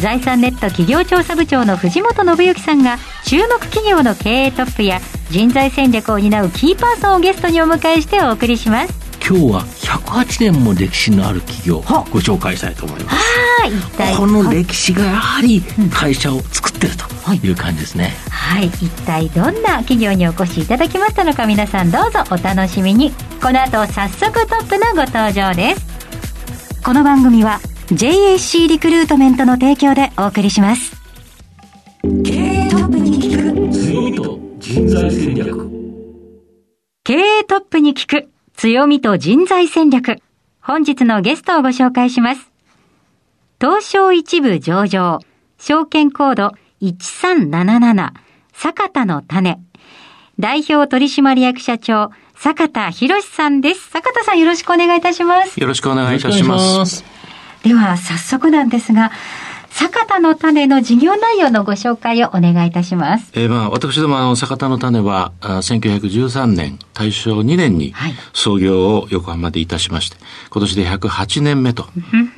財産ネット企業調査部長の藤本信之さんが注目企業の経営トップや人材戦略を担うキーパーソンをゲストにお迎えしてお送りします。今日は108年も歴史のある企業をご紹介したいと思います。この歴史がやはり会社を作ってるとい。う感じですね、はい一体どんな企業にお越しいただきましたのか皆さんどうぞお楽しみに。この後早速トップのご登場です。この番組は JAC リクルートメントの提供でお送りします。経営トップに聞く強みと人材戦略。経営トップに聞く強みと人材戦略。本日のゲストをご紹介します。東証一部上場。証券コード1377坂田の種。代表取締役社長坂田博さんです。坂田さんよろしくお願いいたします。よろしくお願いいたします。では早速なんですが坂田の種の事業内容のご紹介をお願いいたしますえー、まあ、私ども、あの、坂田の種は、あ1913年、大正2年にはい創業を横浜でいたしまして、今年で108年目と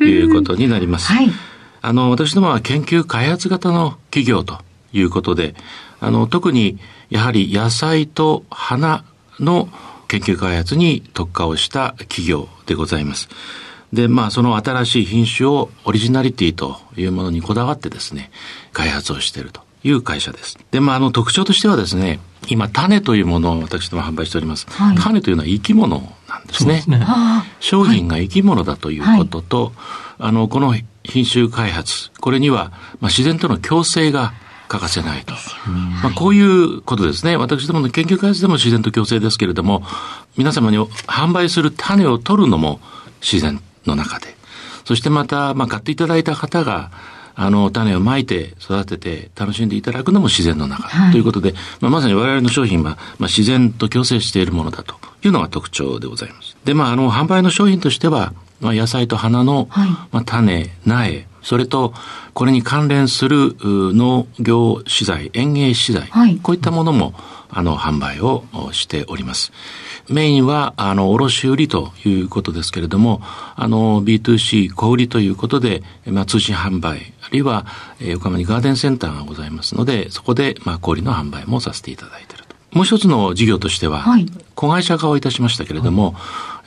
いうことになります。はいあの、私どもは研究開発型の企業ということで、あの、特に、やはり野菜と花の研究開発に特化をした企業でございます。で、まあ、その新しい品種をオリジナリティというものにこだわってですね、開発をしているという会社です。で、まあ、あの、特徴としてはですね、今、種というものを私ども販売しております。はい種というのは生き物なんですね。あ商品が生き物だということと、あの、この品種開発、これには、まあ、自然との共生が欠かせないと。まあ、こういうことですね。私どもの研究開発でも自然と共生ですけれども、皆様に販売する種を取るのも自然の中で。そしてまた、まあ、買っていただいた方が、あの、種をまいて、育てて、楽しんでいただくのも自然の中、はいということで、まあ、まさに我々の商品は、まあ、自然と共生しているものだというのが特徴でございます。で、まあ、あの、販売の商品としては、まあ、野菜と花の、はいまあ、種、苗、それと、これに関連するう農業資材、園芸資材、はいこういったものも、あの、販売をおしております。メインは、あの、卸売ということですけれども、あの、B2C 小売りということで、まあ、通信販売、あるいは、えー横浜にガーデンセンターがございますので、そこで、まあ、小売りの販売もさせていただいていると。もう一つの事業としては、はい子会社化をいたしましたけれども、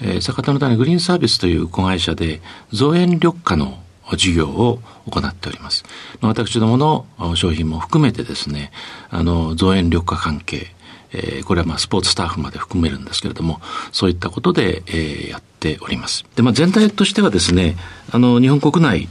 えー坂田の種グリーンサービスという子会社で、造園緑化の事業を行っております。まあ私どものあ商品も含めてですね、あの、造園緑化関係、えーこれはまあスポーツスタッフまで含めるんですけれども、そういったことで、えーやっております。で、まあ全体としてはですね、あの、日本国内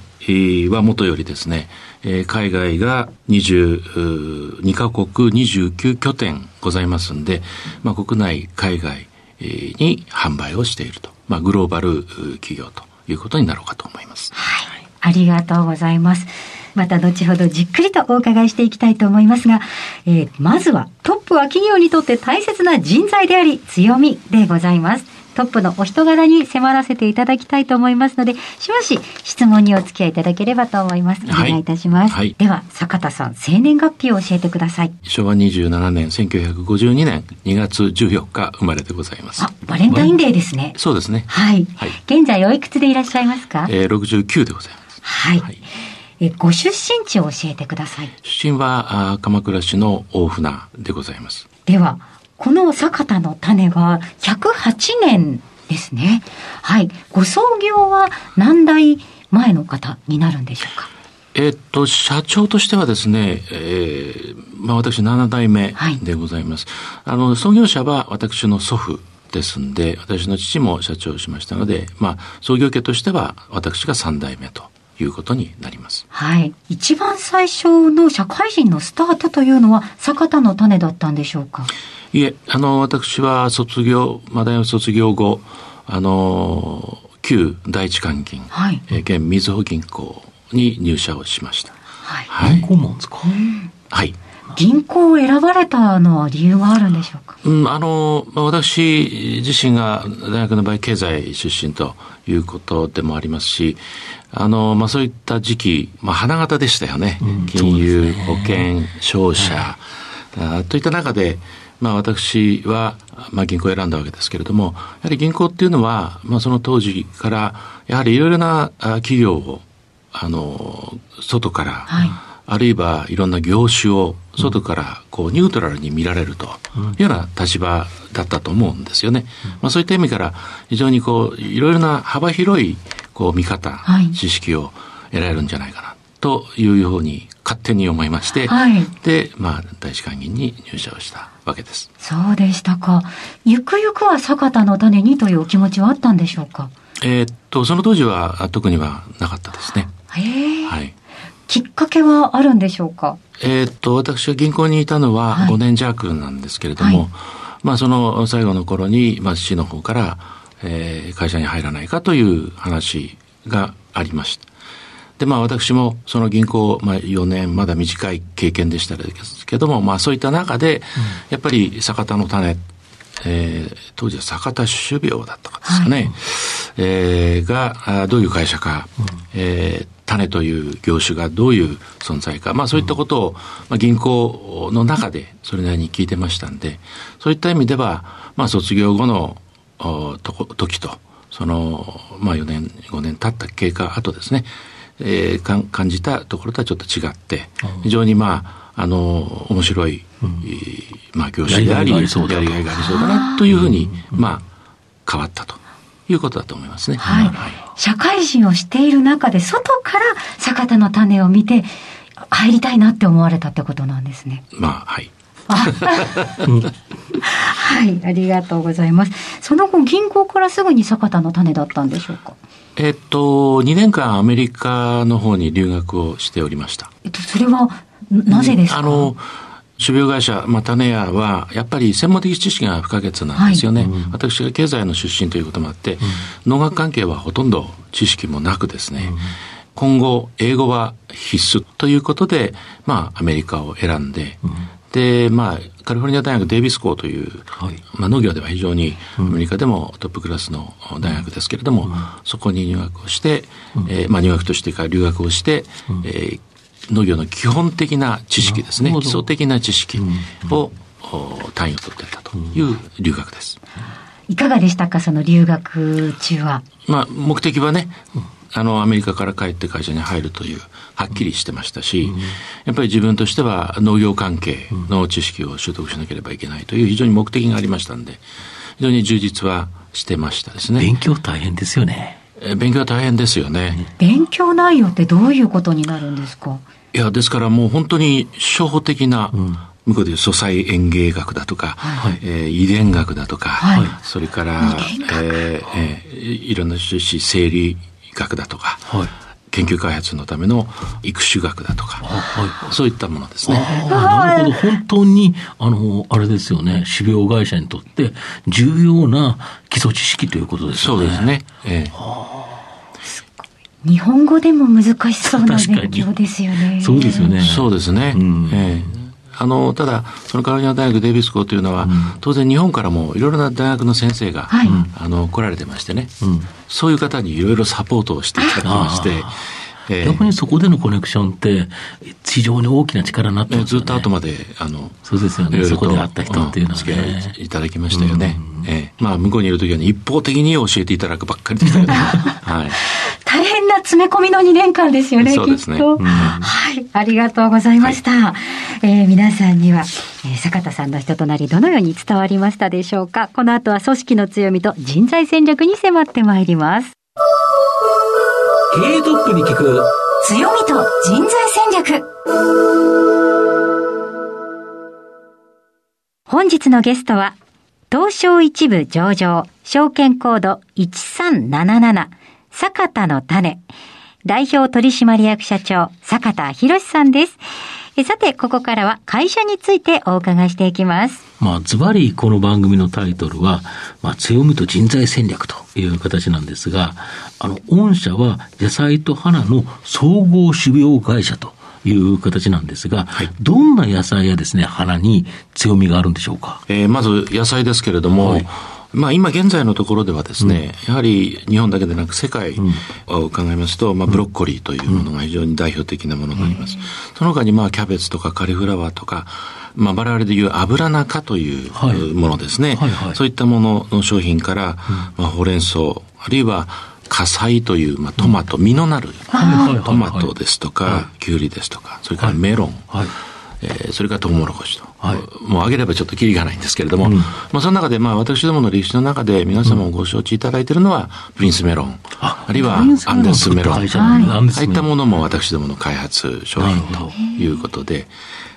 はもとよりですね、えー海外が22カ国29拠点ございますんで、まあ国内、海外に販売をしていると。まあグローバル企業ということになろうかと思います。はい。ありがとうございます。また後ほどじっくりとお伺いしていきたいと思いますが、えーまずはトップは企業にとって大切な人材であり強みでございます。トップのお人柄に迫らせていただきたいと思いますので、しばし質問にお付き合いいただければと思います。おはい願いいたします。はいでは、坂田さん、生年月日を教えてください。昭和27年、1952年2月14日生まれでございますあ。、バレンタインデーですね。そうですね。はい。はい現在おいくつでいらっしゃいますか？えー、69でございます。はい。はいえご出身地を教えてください。出身はあー鎌倉市の大船でございます。では、この坂田の種は108年ですね。はい。ご創業は何代前の方になるんでしょうか？えーっと、社長としてはですね、えーまあ私7代目はいでございます。あの、創業者は私の祖父ですんで、私の父も社長をしましたので、まあ、創業家としては私が3代目ということになります。はい。一番最初の社会人のスタートというのは坂田の種だったんでしょうか？いえ、あの、私は卒業、まあ大学卒業後、あの、旧第一関銀、はいえー現みずほ銀行に入社をしました。はい。はい。顧問ですかはい。銀行を選ばれたのは理由があるんでしょうか？うん、あの、まあ、私自身が大学の場合経済出身ということでもありますし、あの、まあ、そういった時期、まあ、花形でしたよね。うん金融、ね保険、商社、あといった中で、まあ、私は、まあ、銀行を選んだわけですけれども、やはり銀行っていうのは、まあ、その当時から、やはりいろいろなあ企業を、あの、外から、はい。あるいはいろんな業種を外からこうニュートラルに見られるというような立場だったと思うんですよね。まあそういった意味から非常にこういろいろな幅広いこう見方、はい知識を得られるんじゃないかなというように勝手に思いまして、はいで、まあ大使館銀に入社をしたわけです。そうでしたか。ゆくゆくは坂田の種にというお気持ちはあったんでしょうか？えーっと、その当時はあ特にはなかったですね。はい。きっかけはあるんでしょうか？えーっと、私が銀行にいたのははい5年弱なんですけれども、はいまあその最後の頃に、まあ市の方から、えー会社に入らないかという話がありました。で、まあ私もその銀行、まあ4年、まだ短い経験でしたけども、まあそういった中で、やっぱり坂田の種、えー当時は坂田種苗だったかですかね、えーがあどういう会社か、えー種という業種がどういう存在か、まあそういったことを、まあ、銀行の中でそれなりに聞いてましたんで、そういった意味では、まあ卒業後の時と、その、まあ4年、5年経った経過後ですね、えーかん感じたところとはちょっと違って、非常にまあ、あの、面白い、えーまあ業種であり、やりがいがありそうだなというふうに、まあ、変わったと。いうことだと思いますね。はい。社会人をしている中で、外から坂田の種を見て、入りたいなって思われたってことなんですね。まあ、はい。はい、ありがとうございます。その後、銀行からすぐに坂田の種だったんでしょうか？えっと、2年間アメリカの方に留学をしておりました。えっと、それは、なぜですか？あの、種苗会社、まあ、種屋は、やっぱり専門的知識が不可欠なんですよね。私が経済の出身ということもあって、農学関係はほとんど知識もなくですね、今後、英語は必須ということで、まあ、アメリカを選んで、で、まあ、カリフォルニア大学デイビス校という、はい。まあ、農業では非常にアメリカでもトップクラスの大学ですけれども、そこに入学をして、えーまあ、入学としてから留学をして、えー農業の基本的な知識ですね。基礎的な知識を、お単位を取っていったという留学です。いかがでしたかその留学中は？まあ、目的はね、あの、アメリカから帰って会社に入るという、はっきりしてましたし、やっぱり自分としては農業関係の知識を習得しなければいけないという非常に目的がありましたんで、非常に充実はしてましたですね。勉強大変ですよね。え勉強は大変ですよね。勉強内容ってどういうことになるんですか？いや、ですからもう本当に初歩的な、向こうでいう素材園芸学だとか、はいえー遺伝学だとか、はいそれから、えーえーいろんな種子生理学だとか、はい。研究開発のための育種学だとか、はい。そういったものですね。なるほど。本当に、あの、あれですよね。種苗会社にとって重要な基礎知識ということですよね。そうです。ね。ええ日本語でも難しそうな勉強ですよね。そうですよね。そうですね。うんええあの、ただ、そのカロリナ大学デイビス校というのは、ん当然日本からもいろいろな大学の先生が、はいあの、来られてましてね、うん。そういう方にいろいろサポートをしていただきまして、ええ逆にそこでのコネクションって、非常に大きな力になってますよね。えずっと後まで、あの、そうですよね。そこで会った人っていうのはね。いいただきましたよね。ええまあ、向こうにいるときはね、一方的に教えていただくばっかりでしたけど、はい。大変な詰め込みの2年間ですよね、そうですねきっと。うんはい、ありがとうございました。えー皆さんには、えー坂田さんの人となりどのように伝わりましたでしょうかこの後は組織の強みと人材戦略に迫ってまいります。経営トップに聞く。強みと人材戦略本日のゲストは、東証一部上場、証券コード1377、坂田の種、代表取締役社長、坂田博さんです。えさて、ここからは会社についてお伺いしていきます。まあ、ズバリこの番組のタイトルは、まあ、強みと人材戦略という形なんですが、あの、御社は野菜と花の総合種苗会社という形なんですが、はい、どんな野菜やですね、花に強みがあるんでしょうか？えー、まず野菜ですけれども、はいまあ、今現在のところではですね、うん、やはり日本だけでなく世界を考えますと、まあ、ブロッコリーというものが非常に代表的なものがあります。その他にまあキャベツとかカリフラワーとか、まあ、我々でいう油中というものですね、はいはい。はい、そういったものの商品から、まあ、ほうれん草、あるいは火災という、まあ、トマト、実のなるトマトですとか、きゅうりですとか、それからメロン、はい。えー、それからトウモロコシと、はい、もう挙げればちょっときりがないんですけれども、うん、まあ、その中で、まあ、私どもの歴史の中で皆様もご承知いただいているのは、プリンスメロン、あるいはアンデスメロン、はい、ああいったものも私どもの開発商品ということで、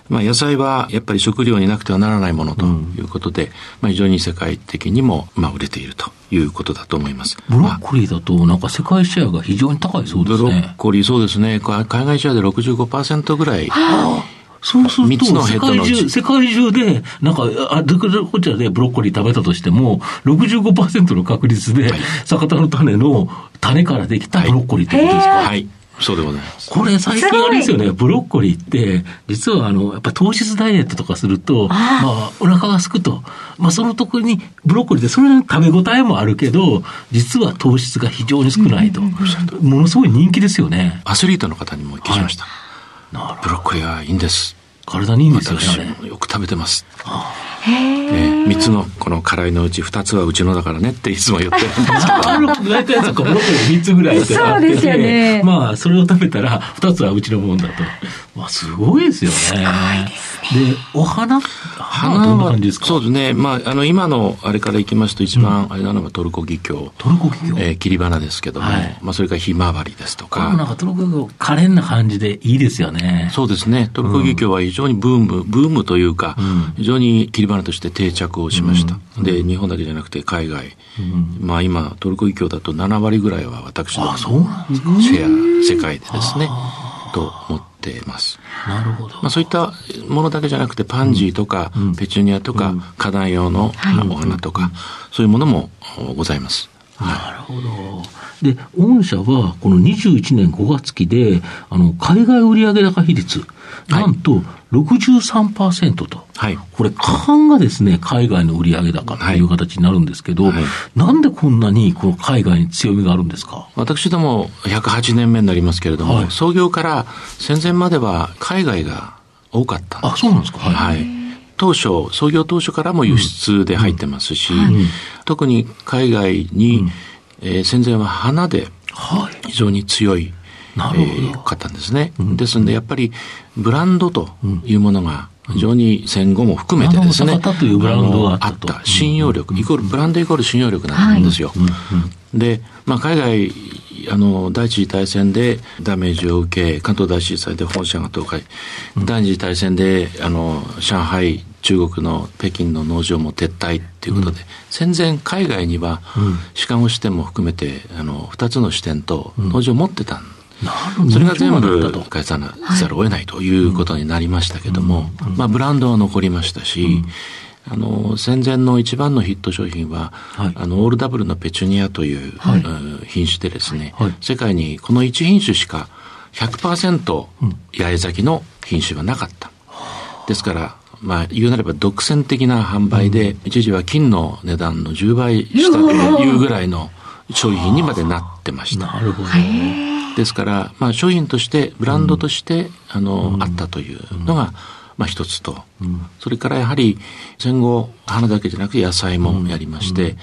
まあ、野菜はやっぱり食料になくてはならないものということで、うん、まあ、非常に世界的にもまあ売れているということだと思います。ブロッコリーだと、なんか世界シェアが非常に高いそうですね。ブロッコリー、そうですね。海外シェアで65%ぐらい。はあそうすると、世界中、世界中で、なんか、あ、こちらでブロッコリー食べたとしても、65%の確率で、酒田の種の種からできたブロッコリーってことですか、はい。そうでございます。これ最近あれですよね、ブロッコリーって、実はあの、やっぱ糖質ダイエットとかすると、まあ、お腹がすくと。まあ、その時に、ブロッコリーってそれ食べ応えもあるけど、実は糖質が非常に少ないと。ものすごい人気ですよね。アスリートの方にもお聞きしました。はい、ブロッコリーはいいんです。体にいいんですよね。よく食べてます。え3つのこの辛いのうち2つはうちのだからねっていつも言ってるんですけど。大体そこブロッコリー3つぐらいってあってて、ね、まあそれを食べたら2つはうちのもんだと。まあすごいですよね。すごいですで、お花花は、そうですね。まあ、あの、今のあれからいきますと、一番あれなのがトルコギキョウ。トルコギキョウえー、切り花ですけども、はい、まあ、それからひまわりですとか。なんかトルコギキョウ、可憐な感じでいいですよね。そうですね。トルコギキョウは非常にブーム、ブームというか、うん、非常に切り花として定着をしました。うん、で、日本だけじゃなくて海外。うん、まあ、今、トルコギキョウだと7割ぐらいは私のシェア、世界でですね、と思っててます。なるほど。まあそういったものだけじゃなくて、パンジーとか、うん、ペチュニアとか、うん、花壇用のお花とか、そういうものもございます。なるほど。で、御社はこの21年5月期で、あの、海外売上高比率、なんと63%と。はい。これ、過半がですね、海外の売上高という形になるんですけど、はい、なんでこんなにこの海外に強みがあるんですか？私ども108年目になりますけれども、はい、創業から戦前までは海外が多かったんです。あ、そうなんですか？はい。当初、創業当初からも輸出で入ってますし、うん。うん、特に海外に、うん、えー、戦前は花で非常に強い、なるほど、えー、かったんですね。うん、ですので、やっぱりブランドというものが、非常に戦後も含めてですね、というブランドがあった信用力、イコール、ブランドイコール信用力なんですよ。で、まあ、海外、あの、第一次大戦でダメージを受け、関東大震災で本社が倒壊、第二次大戦で、あの、上海、中国の北京の農場も撤退ということで、うん、戦前海外には、シカゴ支店も含めて、あの、二つの支店と農場を持ってたんそれが全部返さざるを得ないということになりましたけども、まあ、ブランドは残りましたし、あの、戦前の一番のヒット商品は、はい、あの、オールダブルのペチュニアという、はい、品種でですね、はい、世界にこの1品種しか100%八重咲きの品種はなかった。ですから、まあ、言うなれば独占的な販売で、うん、一時は金の値段の10倍したというぐらいの商品にまでなってました。なるほど。ですから、まあ、商品として、ブランドとして、あの、あったというのが、まあ一つと、それからやはり戦後花だけじゃなくて野菜もやりまして、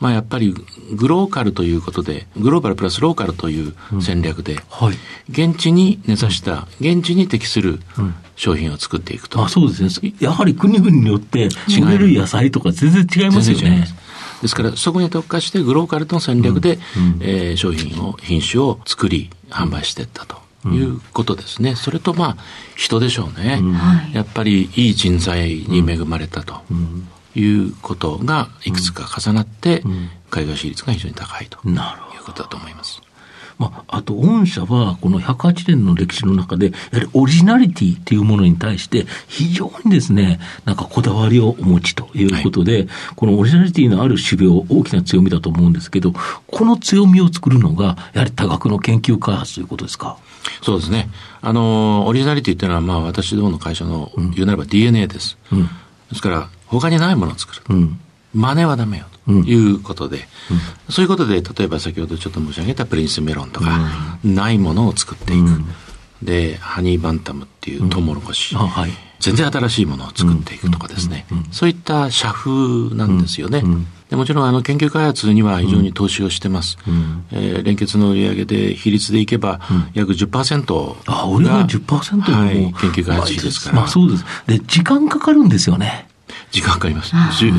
まあやっぱりグローカルということで、グローバルプラスローカルという戦略で、現地に根ざした、現地に適する商品を作っていくと。あそうですね。やはり国々によって売れる野菜とか全然違いますよね。ですから、そこに特化してグローカルの戦略で、うんえー、商品を、品種を作り、販売していったと。いうことですね。それとまあ、人でしょうね。やっぱりいい人材に恵まれたということがいくつか重なって、海外私立が非常に高いということだと思います。まあ、あと、御社は、この108年の歴史の中で、やはりオリジナリティというものに対して、非常にですね、なんかこだわりをお持ちということで、はい、このオリジナリティのある種苗、大きな強みだと思うんですけど、この強みを作るのが、やはり多額の研究開発ということですか？そうですね。あの、オリジナリティっていうのは、まあ、私どもの会社の、言うならば DNA です。うん、ですから、他にないものを作る。うん、真似はダメよ。ということで、うん、そういうことで、例えば先ほどちょっと申し上げたプリンスメロンとか、ないものを作っていく。で、ハニーバンタムっていうトウモロコシ。はい。全然新しいものを作っていくとかですね、そういった社風なんですよね。でもちろんあの研究開発には非常に投資をしてます。うん、えー、連結の売上で比率でいけば約10%あ、俺が10%はい、研究開発費ですから。まあそうです。で、時間かかるんですよね。時間かかります。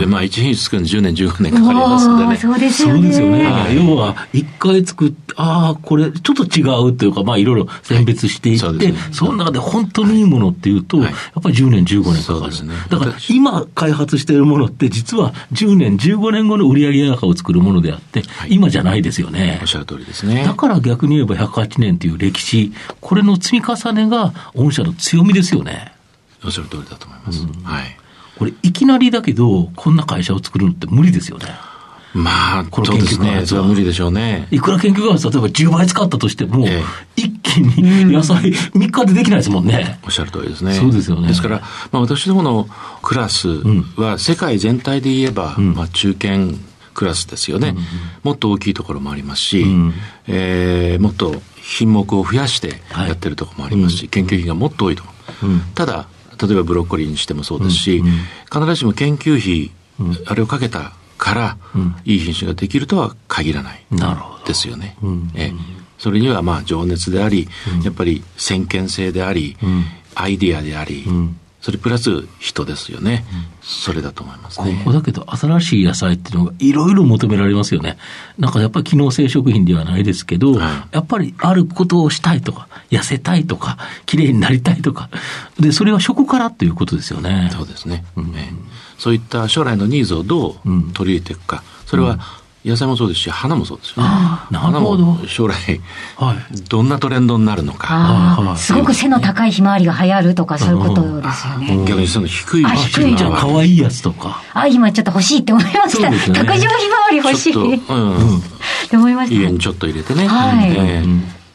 まあ、一品作るの10年、15年かかりますんでね。そうですよね。よね。要は、一回作って、ああ、これ、ちょっと違うというか、まあ、いろいろ選別していって、はいそね、その中で本当にいいものっていうと、はい、やっぱり10年、15年かかる。ですね。だから、今開発しているものって、実は10年、15年後の売上高を作るものであって、はい、今じゃないですよね。おっしゃる通りですね。だから逆に言えば108年という歴史、これの積み重ねが、御社の強みですよね。おっしゃる通りだと思います。うん、はい。これ、いきなりだけど、こんな会社を作るのって無理ですよね。まあ、この研究開発は無理でしょうね。いくら研究開発、例えば10倍使ったとしても、ええ、一気に野菜3日でできないですもんね。おっしゃる通りですね。そうですよね。ですから、まあ、私どものクラスは、世界全体で言えば、うん、まあ、中堅クラスですよね、うん、もっと大きいところもありますし、うん、えー、もっと品目を増やしてやってるところもありますし、はい、研究費がもっと多いと。ただ、例えばブロッコリーにしてもそうですし、必ずしも研究費、あれをかけたから、いい品種ができるとは限らないですよね。えそれにはまあ情熱であり、やっぱり先見性であり、アイディアであり、それプラス人ですよね、うん、それだと思いますね。ここだけど、新しい野菜っていうのがいろいろ求められますよね。なんかやっぱり機能性食品ではないですけど、はい、やっぱりあることをしたいとか、痩せたいとか、綺麗になりたいとか、で、それは食からということですよね。そうですね。うん、そういった将来のニーズをどう取り入れていくか、それは、野菜もそうですし、花もそうですよね。なるほど。将来、はい、どんなトレンドになるのか。すごく背の高いひまわりが流行るとか、そういうことですよね。逆にその低い低いじゃん、かわいいやつとか。あ、今ちょっと欲しいって思いました。ね、卓上ひまわり欲しい。うん。って思いました。家にちょっと入れてね。はい。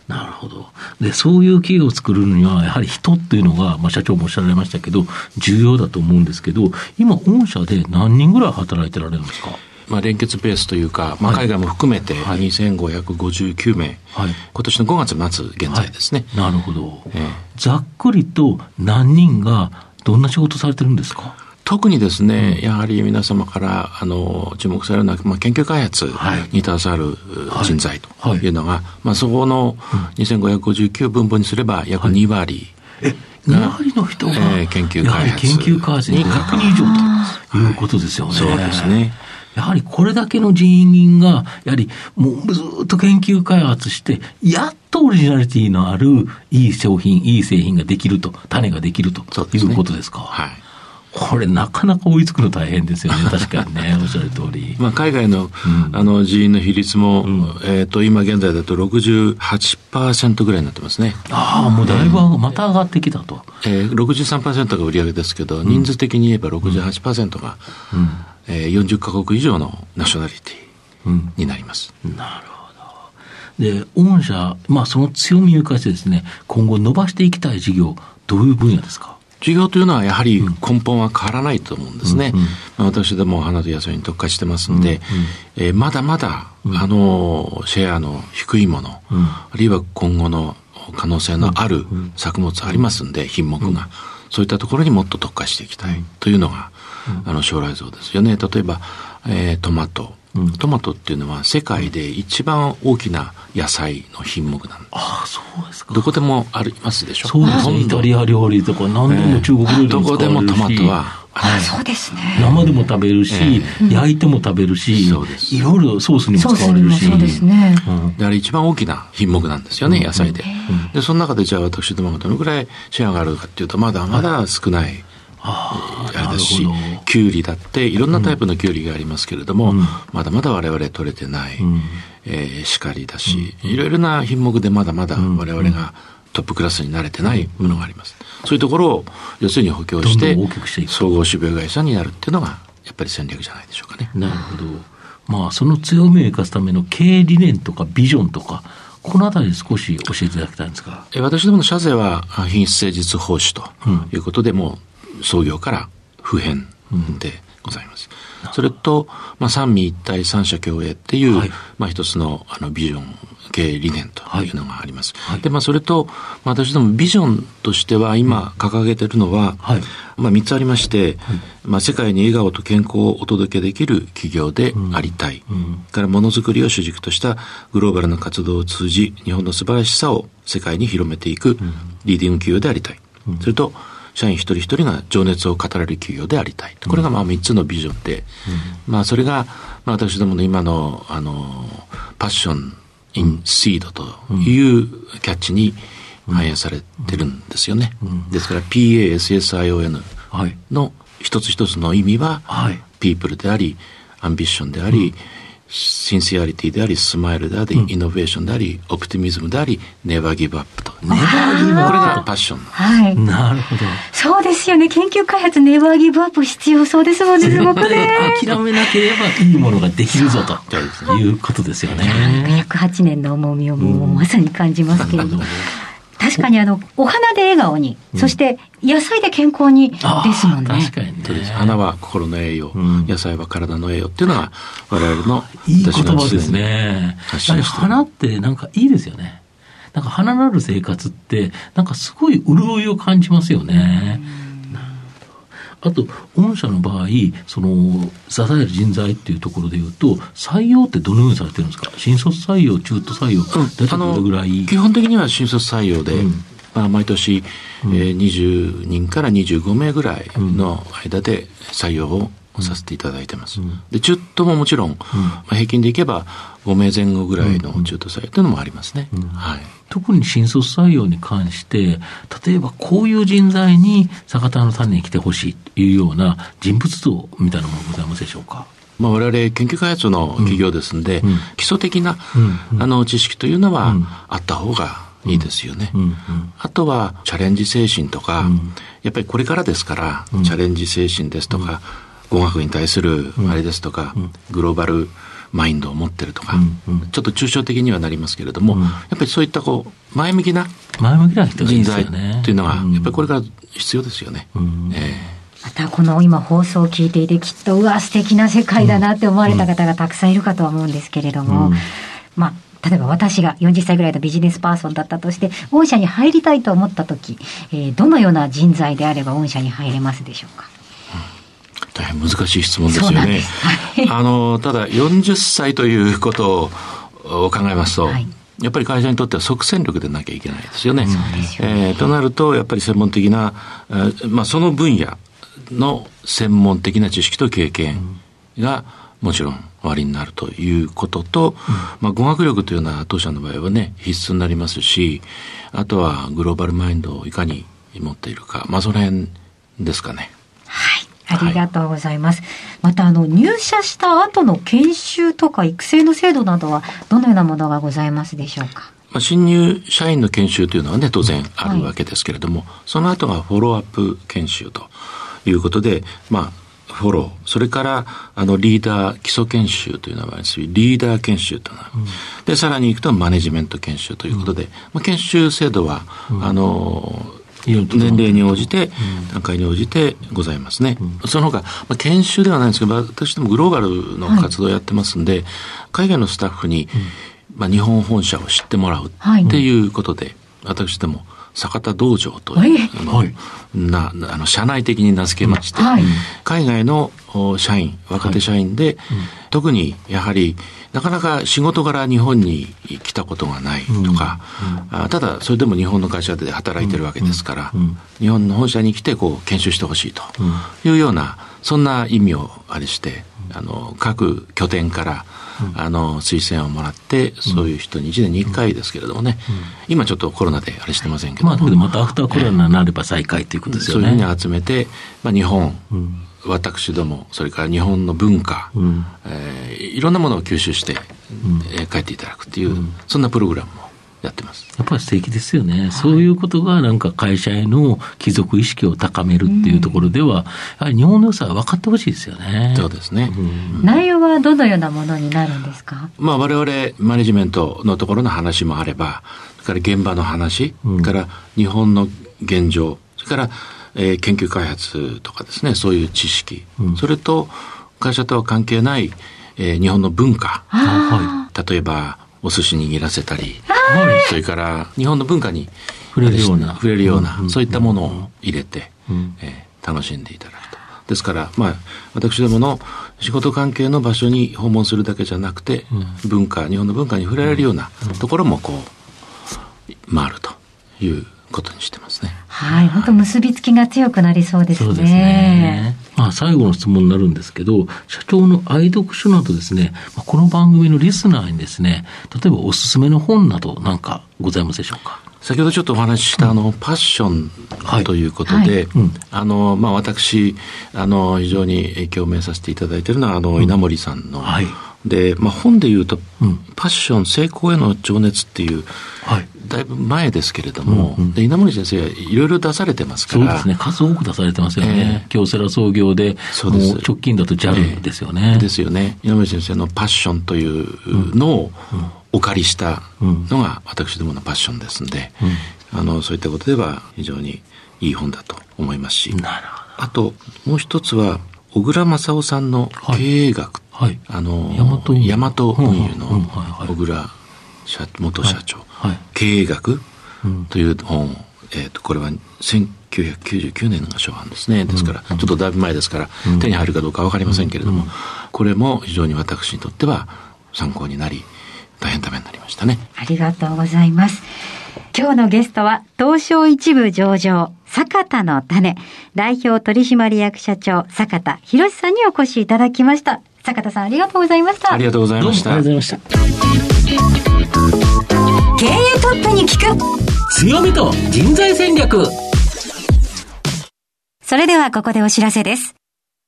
なるほど。で、そういう企業を作るには、やはり人っていうのが、まあ、社長もおっしゃられましたけど、重要だと思うんですけど、今、御社で何人ぐらい働いてられるんですか？まあ、連結ベースというか、まあ、海外も含めて2559名、はい、今年の5月末現在ですね。はい、なるほど、えー、ざっくりと何人がどんな仕事されてるんですか？特にですね、うん、やはり皆様からあの注目されるのは、まあ、研究開発に携わる人材とい。うのが、はいはい、まあ、そこの2559分母にすれば約2割、え2割の人が、えー、研究開発に100人以上ということですよね。そうですね。やはりこれだけの人員が、やはりもうずっと研究開発して、やっとオリジナリティのあるいい商品、いい製品ができると、種ができるということですか。はい。これなかなか追いつくの大変ですよね、確かにね、おっしゃる通り。まあ、海外の,、あの人員の比率も、うん、えっ、ー、と、今現在だと68%ぐらいになってますね。ああ、もうだいぶまた上がってきたと。えー、63%が売り上げですけど、人数的に言えば68%が、うん、えー、40か国以上のナショナリティになります。うん、なるほど。で、御社、まあ、その強みを生かしてですね、今後伸ばしていきたい事業、どういう分野ですか？事業というのはやはり根本は変わらないと思うんですね。うんうん、まあ、私ども花と野菜に特化してますんで、うんうん、えー、まだまだ、あの、シェアの低いもの、うん、あるいは今後の可能性のある作物ありますんで、品目が。そういったところにもっと特化していきたいというのが、あの将来像ですよね。例えば、えー、トマト。トマトっていうのは世界で一番大きな野菜の品目なんです。ああ、そうですか。どこでもありますでしょ？そうですね。イタリア料理とか何でも中国料理どこでもトマトはああ、そうですね。生でも食べるし、焼いても食べるし、いろいろソースにも使われるし。そうですね。で、あれ一番大きな品目なんですよね、野菜で。で、その中でじゃあ私どもがどのぐらいシェアがあるかっていうと、まだまだ少ない。あれですし、きゅうりだっていろんなタイプのきゅうりがありますけれども、うん、まだまだ我々取れてない、うん、えー、しかりだし、いろいろな品目でまだまだ我々がトップクラスに慣れてないものがあります。そういうところを要するに補強して、総合種苗会社になるっていうのが、やっぱり戦略じゃないでしょうかね。なるほど。まあ、その強みを生かすための経営理念とかビジョンとか、このあたり少し教えていただきたいんですか。私どもの社税は品質誠実奉仕ということで、うん、もう創業から普遍でございます。うん、それと、まあ、三位一体三者共栄っていう、はい、まあ、一つのあのビジョン経営理念というのがあります。はい、で、まあ、それと、まあ、私どもビジョンとしては今掲げてるのは、はい、まあ、3つありまして、まあ、世界に笑顔と健康をお届けできる企業でありたい。うん、からものづくりを主軸としたグローバルな活動を通じ、日本の素晴らしさを世界に広めていくリーディング企業でありたい。うん、それと、社員一人一人が情熱を語れる企業でありたい。これがまあ3つのビジョンで、うん、まあそれが、まあ私どもの今の、あの、パッションインシードというキャッチに反映されてるんですよね。ですから PASSION の一つ一つの意味は、ピープルであり、アンビションであり、シンシアリティであり、スマイルであり、イノベーションであり、オプティミズムであり、ネバーギブアップと。ネバーギブアップこれがパッション。はい。なるほど。そうですよね。研究開発ネバーギブアップ必要そうですもんね、すごくね。諦めなければいいものができるぞということですよね。108年の重みをもうまさに感じますけれども。確かにあの、お花で笑顔に、うん、そして野菜で健康にですもんね。確かに、ね、花は心の栄養、うん、野菜は体の栄養っていうのが我々のいい言葉ですね。花ってなんかいいですよね。なんか花のある生活って、なんかすごい潤いを感じますよね。うんあと、御社の場合、その、支える人材っていうところでいうと、採用ってどのようにされてるんですか？新卒採用、中途採用、大体どれぐらい？基本的には新卒採用で、うん、まあ、毎年、うん、えー、20人から25名ぐらいの間で採用をさせていただいてます。うん、で、中途ももちろん、うん、まあ、平均でいけば5名前後ぐらいの中途採用というのもありますね。はい。特に新卒採用に関して、例えばこういう人材に酒田の種に来てほしいというような人物像みたいなものございますでしょうか？まあ、我々研究開発の企業ですんで、うん、基礎的な、うん、あの知識というのはあった方がいいですよね。あとはチャレンジ精神とか、やっぱりこれからですから、チャレンジ精神ですとか、語学に対するあれですとか、グローバルマインドを持ってるとか、うん。うん、ちょっと抽象的にはなりますけれども、うん、やっぱりそういったこう前向きな前向きな人材っていうのが、やっぱりこれから必要ですよね。うん。えーまたこの今放送を聞いていてきっとうわ素敵な世界だなって思われた方がたくさんいるかとは思うんですけれども、うん、まあ例えば私が40歳ぐらいのビジネスパーソンだったとして、御社に入りたいと思ったとき、えー、どのような人材であれば御社に入れますでしょうか？大変難しい質問ですよね。あの、ただ40歳ということを考えますと、はい、やっぱり会社にとっては即戦力でなきゃいけないですよね。えー、となると、やっぱり専門的な、えー、まあ、その分野の専門的な知識と経験が、もちろんおありになるということと、うん、まあ、語学力というのは当社の場合はね、必須になりますし、あとはグローバルマインドをいかに持っているか、まあ、その辺ですかね。はい。ありがとうございます。はい、また、あの、入社した後の研修とか育成の制度などは、どのようなものがございますでしょうか？まあ、新入社員の研修というのはね、当然あるわけですけれども、はい、その後がフォローアップ研修ということで、まあ、フォロー、それから、あの、リーダー基礎研修というのはリーダー研修というのは、うん、で、さらに行くとマネジメント研修ということで、うん、まあ、研修制度は、うん、あの、年齢に応じて、段階に応じてございますね。その他、まあ、研修ではないんですけど、私どもグローバルの活動をやってますんで、はい、海外のスタッフに、まあ、日本本社を知ってもらうっていうことで、私ども、坂田道場という、はい、なあの社内的に名付けまして、はい、海外の社員若手社員で、はいうん、特にやはりなかなか仕事柄日本に来たことがないとか、うんうん、ただそれでも日本の会社で働いてるわけですから、日本の本社に来てこう研修してほしいというようなそんな意味をあれしてあの各拠点からあの推薦をもらって、そういう人に1年に1回ですけれどもね、今ちょっとコロナであれしてませんけど。まあ、またアフターコロナになれば再開ということですよね。そういうふうに集めて、まあ、日本、私ども、それから日本の文化、うん、えー、いろんなものを吸収して、うん、えー、帰っていただくっていう、うん、そんなプログラムもやってます。やっぱり素敵ですよね。はい、そういうことがなんか会社への帰属意識を高めるっていうところでは、やはり日本の良さは分かってほしいですよね。そうですね。内容はどのようなものになるんですか？まあ我々マネジメントのところの話もあれば、それから現場の話、から日本の現状、それからえー、研究開発とかですね、そういう知識、うん、それと会社とは関係ない、えー、日本の文化、例えばお寿司握らせたり、それから日本の文化に触れるような、触れるような、そういったものを入れて、えー、楽しんでいただくと。ですから、まあ、私どもの仕事関係の場所に訪問するだけじゃなくて、文化、日本の文化に触れられるようなところもこう、回るということにしてますね。はい、本当結びつきが強くなりそうですね。そうですね。まあ、最後の質問になるんですけど、社長の愛読書などですね、この番組のリスナーにですね、例えばおすすめの本などなんかございますでしょうか？先ほどちょっとお話しした、あの、パッションということで、あの、まあ、私、あの、非常に影響をめさせていただいているのは、あの、稲森さんの、はい。で、まあ、本でいうと、うん、パッション成功への情熱っていう、はい、だいぶ前ですけれども、うんうん、で稲森先生いろいろ出されてますから。そうですね。数多く出されてますよね、えー、京セラ創業でそうです。直近だと JAL ですよね、えー、ですよね。稲森先生のパッションというのをお借りしたのが私どものパッションですんで、うん、あのそういったことでは非常にいい本だと思いますしあともう一つは小倉正夫さんの経営学、はい、あの大和運輸。の小倉社元社長、はい、経営学という本、えーと、これは1999年の初版ですね。ですから、ちょっとだいぶ前ですから、手に入るかどうか分かりませんけれども、これも非常に私にとっては参考になり大変ためになりましたね。ありがとうございます。今日のゲストは東証一部上場坂田の種代表取締役社長坂田博さんにお越しいただきました。坂田さんありがとうございました。ありがとうございました。ありがとうございました経営トップに聞く強みと人材戦略それではここでお知らせです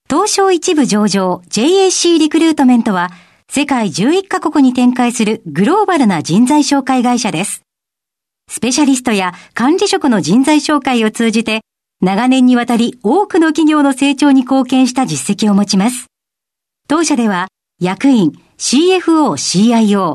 東証一部上場 JAC リクルートメントは世界11カ国に展開するグローバルな人材紹介会社です。スペシャリストや管理職の人材紹介を通じて、長年にわたり多くの企業の成長に貢献した実績を持ちます。当社では、役員、CFO、CIO、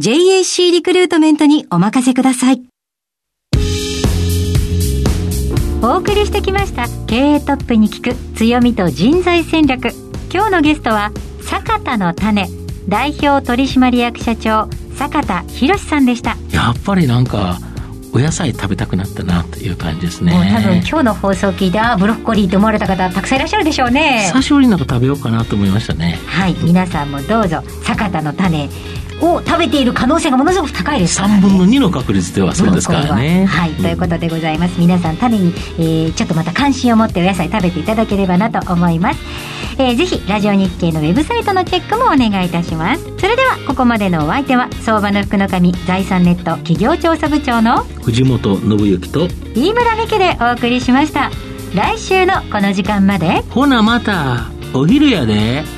2124JAC リクルートメントにお任せください。お送りしてきました経営トップに聞く強みと人材戦略。今日のゲストは坂田の種代表取締役社長坂田博さんでしたやっぱりなんかお野菜食べたくなったなという感じですねもう多分今日の放送を聞いてあブロッコリーと思われた方たくさんいらっしゃるでしょうね久しぶりになんか食べようかなと思いましたねはい皆さんもどうぞ坂田の種を食べている可能性がものすごく高いです。から、ね、3分の2の確率ではそうですからね。はい。ということでございます。皆さん種に、えー、ちょっとまた関心を持ってお野菜食べていただければなと思います、えー、ぜひラジオ日経のウェブサイトのチェックもお願いいたします。それではここまでのお相手は相場の福の神財産ネット企業調査部長の藤本信之と飯村美希でお送りしました。来週のこの時間まで。ほなまたお昼やで